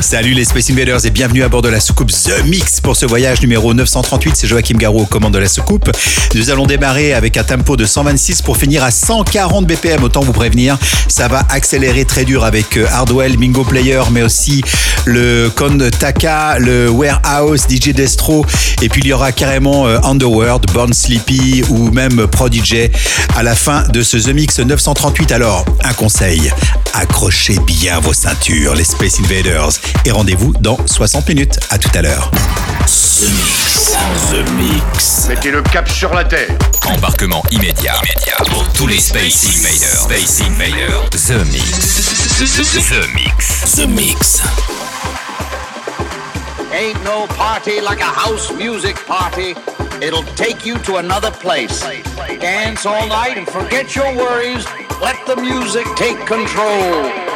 Salut les Space Invaders et bienvenue à bord de la soucoupe The Mix pour ce voyage numéro 938. C'est Joachim Garraud aux commandes de la soucoupe. Nous allons démarrer avec un tempo de 126 pour finir à 140 BPM. Autant vous prévenir, ça va accélérer très dur avec euh, Hardwell, Mingo Player, mais aussi le Con Taka, le Warehouse, DJ Destro. Et puis il y aura carrément euh, Underworld, Born Sleepy ou même Prodigy à la fin de ce The Mix 938. Alors, un conseil, accrochez bien vos ceintures, Space Invaders. Et rendez-vous dans 60 minutes. À tout à l'heure. The Mix. The Mix. Mettez le cap sur la Terre. Embarquement immédiat. Immédiat pour tous les Space Invaders. Space Invaders. The Mix. The Mix. The Mix. Ain't no party like a house music party. It'll take you to another place. Dance all night and forget your worries. Let the music take control.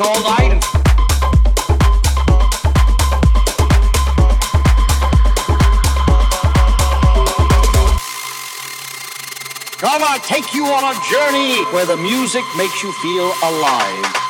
Come on, take you on a journey where the music makes you feel. Alive.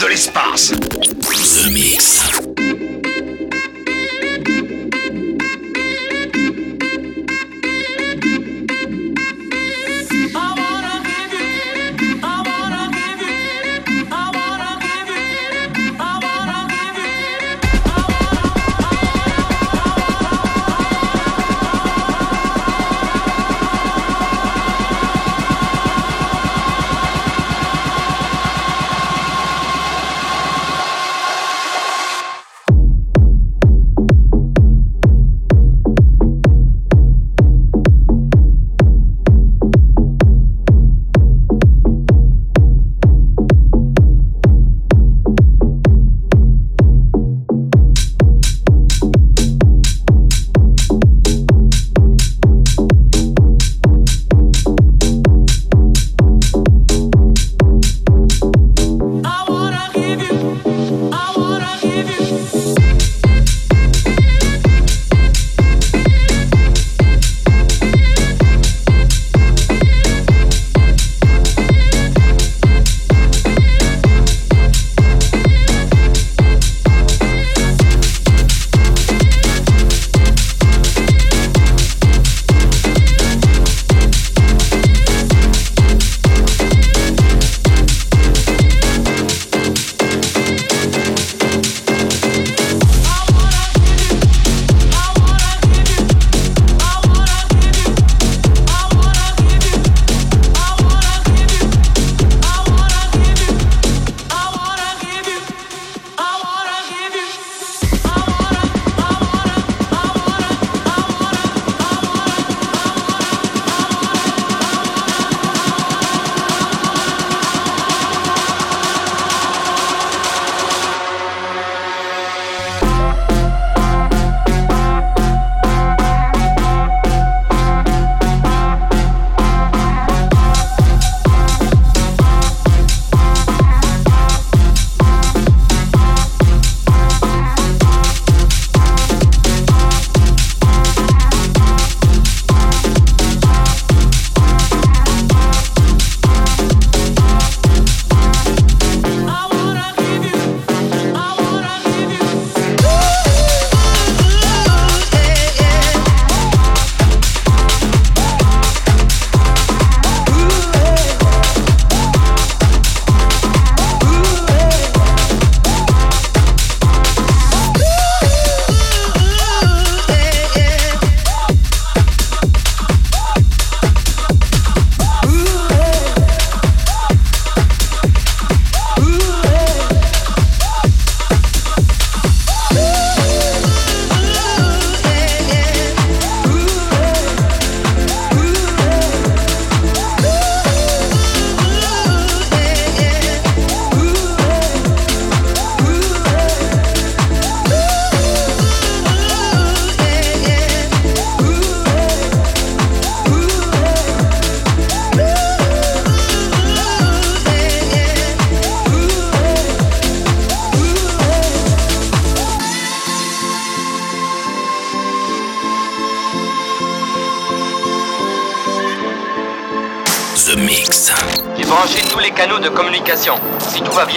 De.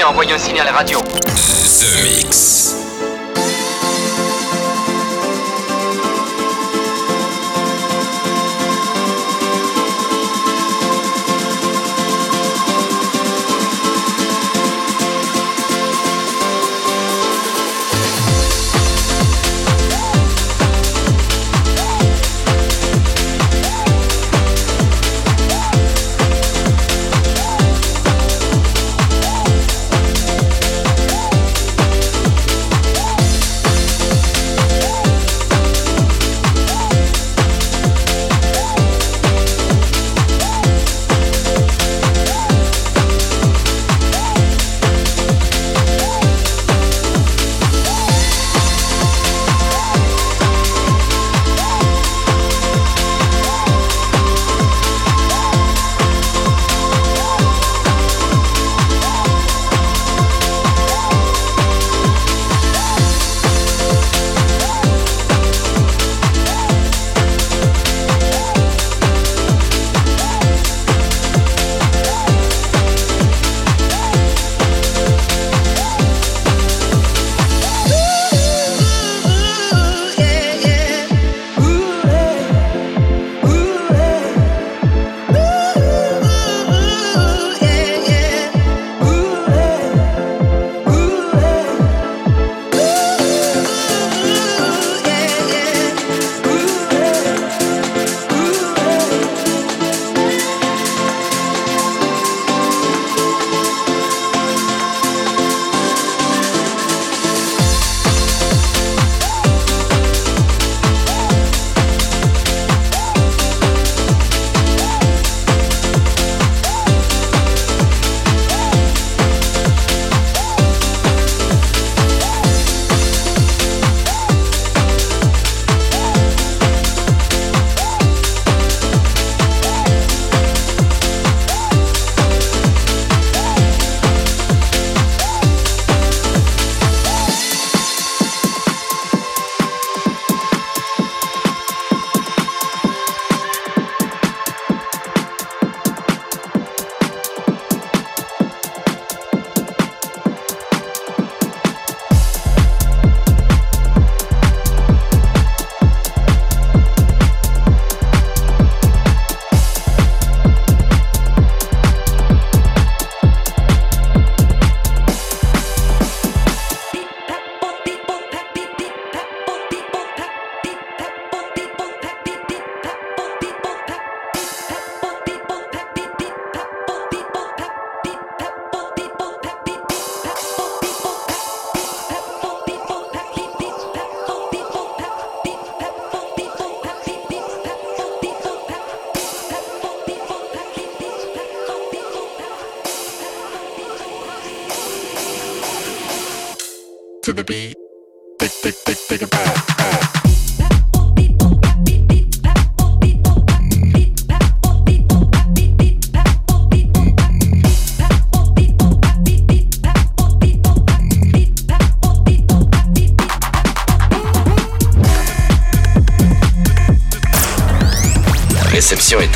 Envoyez un signal radio.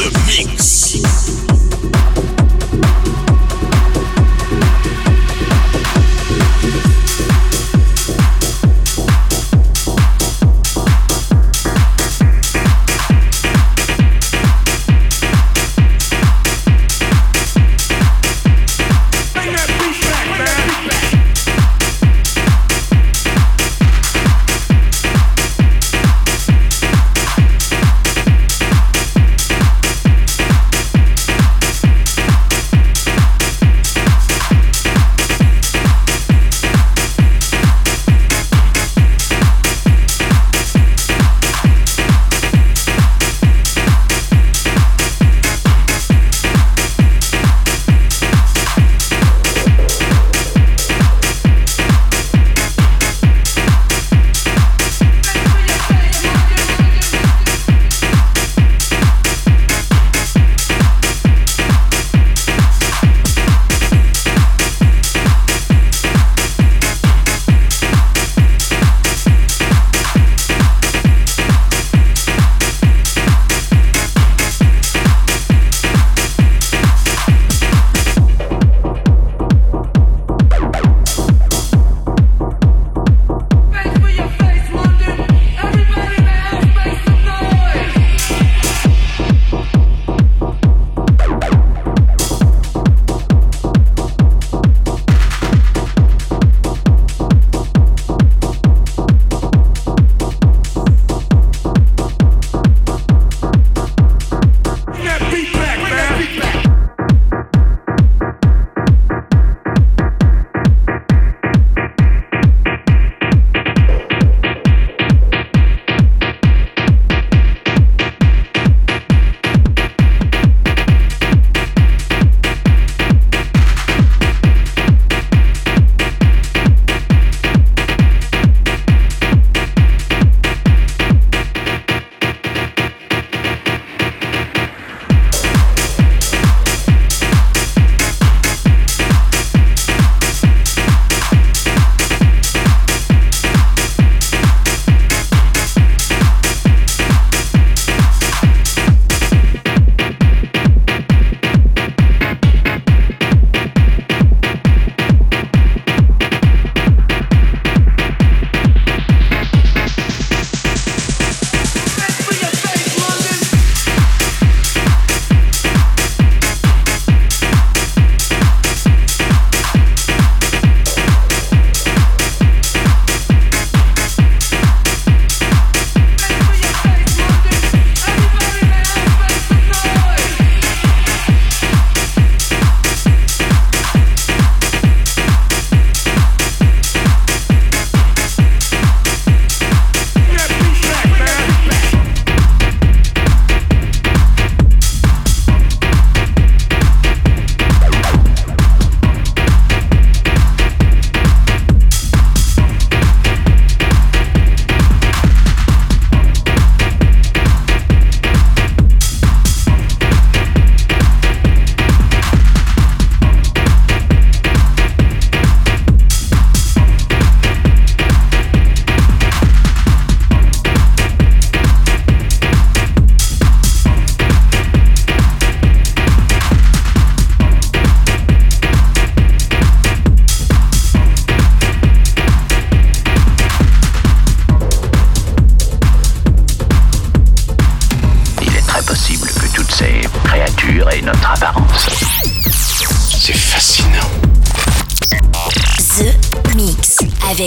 the mix.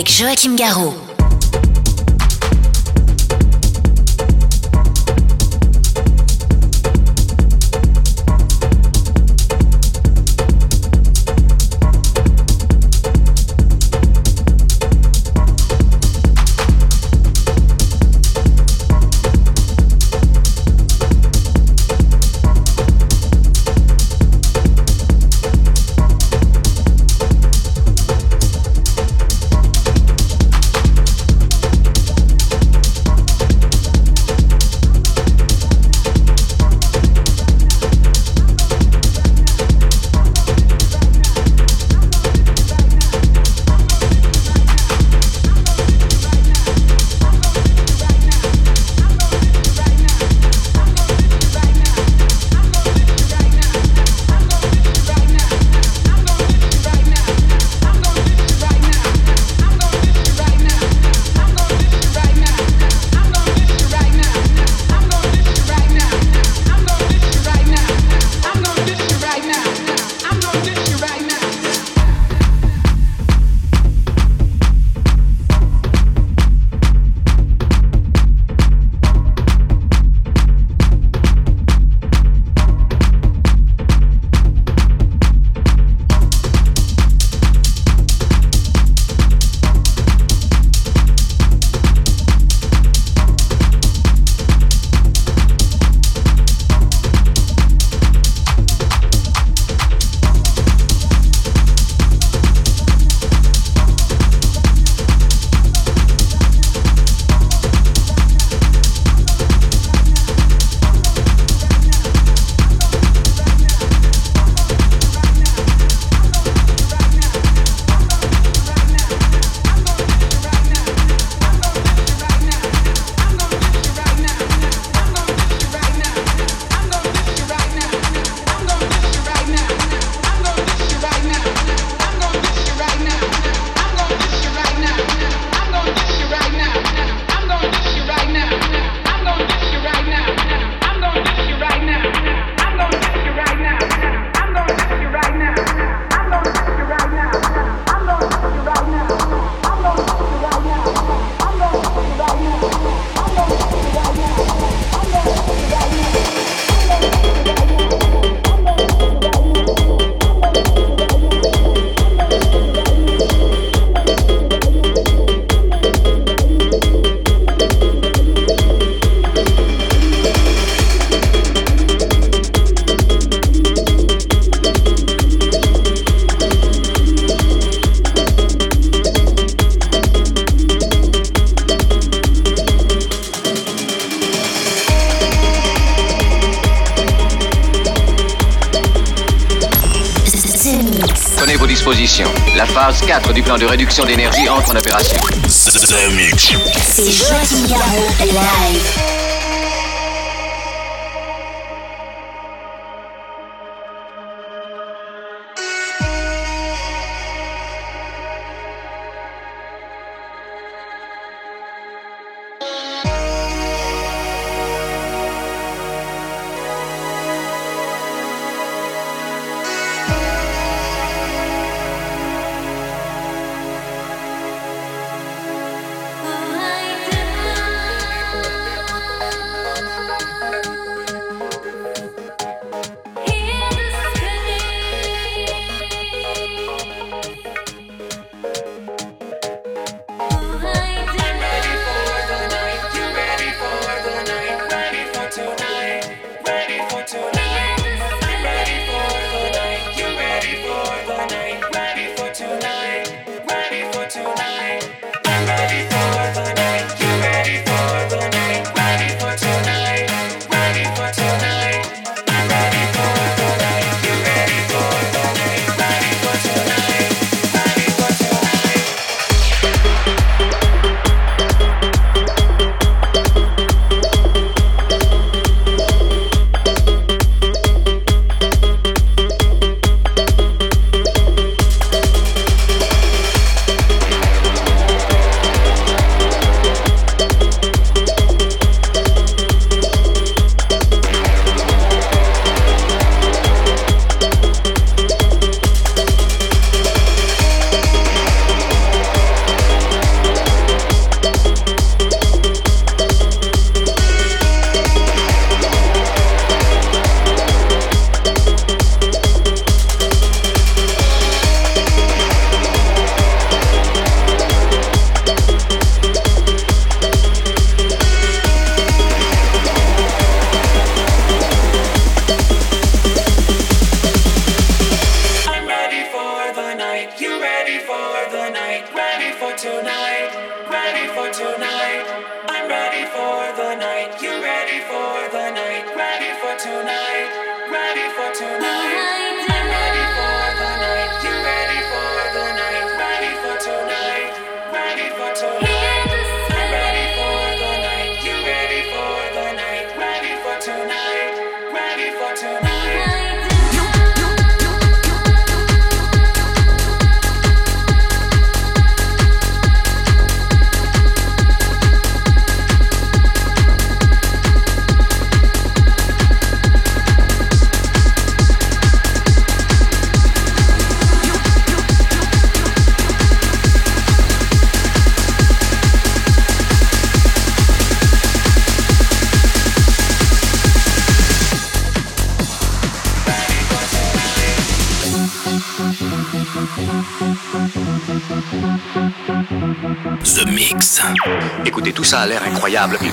Joachim Garraud. 4 du plan de réduction d'énergie entre en opération. C'est Joachim Garraud live.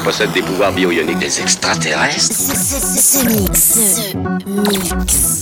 possède des pouvoirs bio-ioniques des extraterrestres. Ce, ce mix. Mix.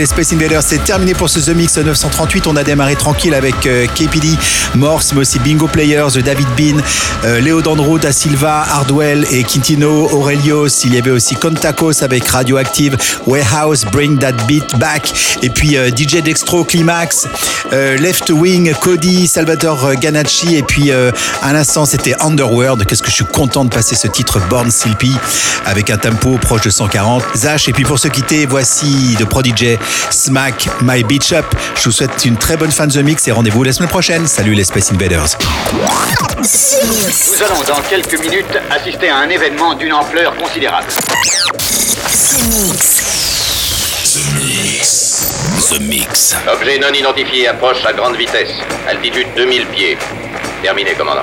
Et voilà, les Space c'est terminé pour ce The Mix 938. On a démarré tranquille avec euh, KPD, Morse, mais aussi Bingo Players, David Bean, euh, Léo Dandro, Da Silva, Hardwell et Quintino, Aurelios. Il y avait aussi Contacos avec Radioactive, Warehouse, Bring That Beat Back. Et puis euh, DJ Dextro, Climax, euh, Left Wing, Cody, Salvatore Ganacci. Et puis euh, à l'instant, c'était Underworld. Qu'est-ce que je suis content de passer ce titre Born Sleepy avec un tempo proche de 140. Zach, et puis pour se quitter, voici de Prodigy, Smack My Beach Up. Je vous souhaite une très bonne fin de The Mix et rendez-vous la semaine prochaine. Salut les Space Invaders. Nous allons dans quelques minutes assister à un événement d'une ampleur considérable. The Mix. The Mix. The Mix. Objet non identifié approche à grande vitesse. Altitude 2000 pieds. Terminé, commandant.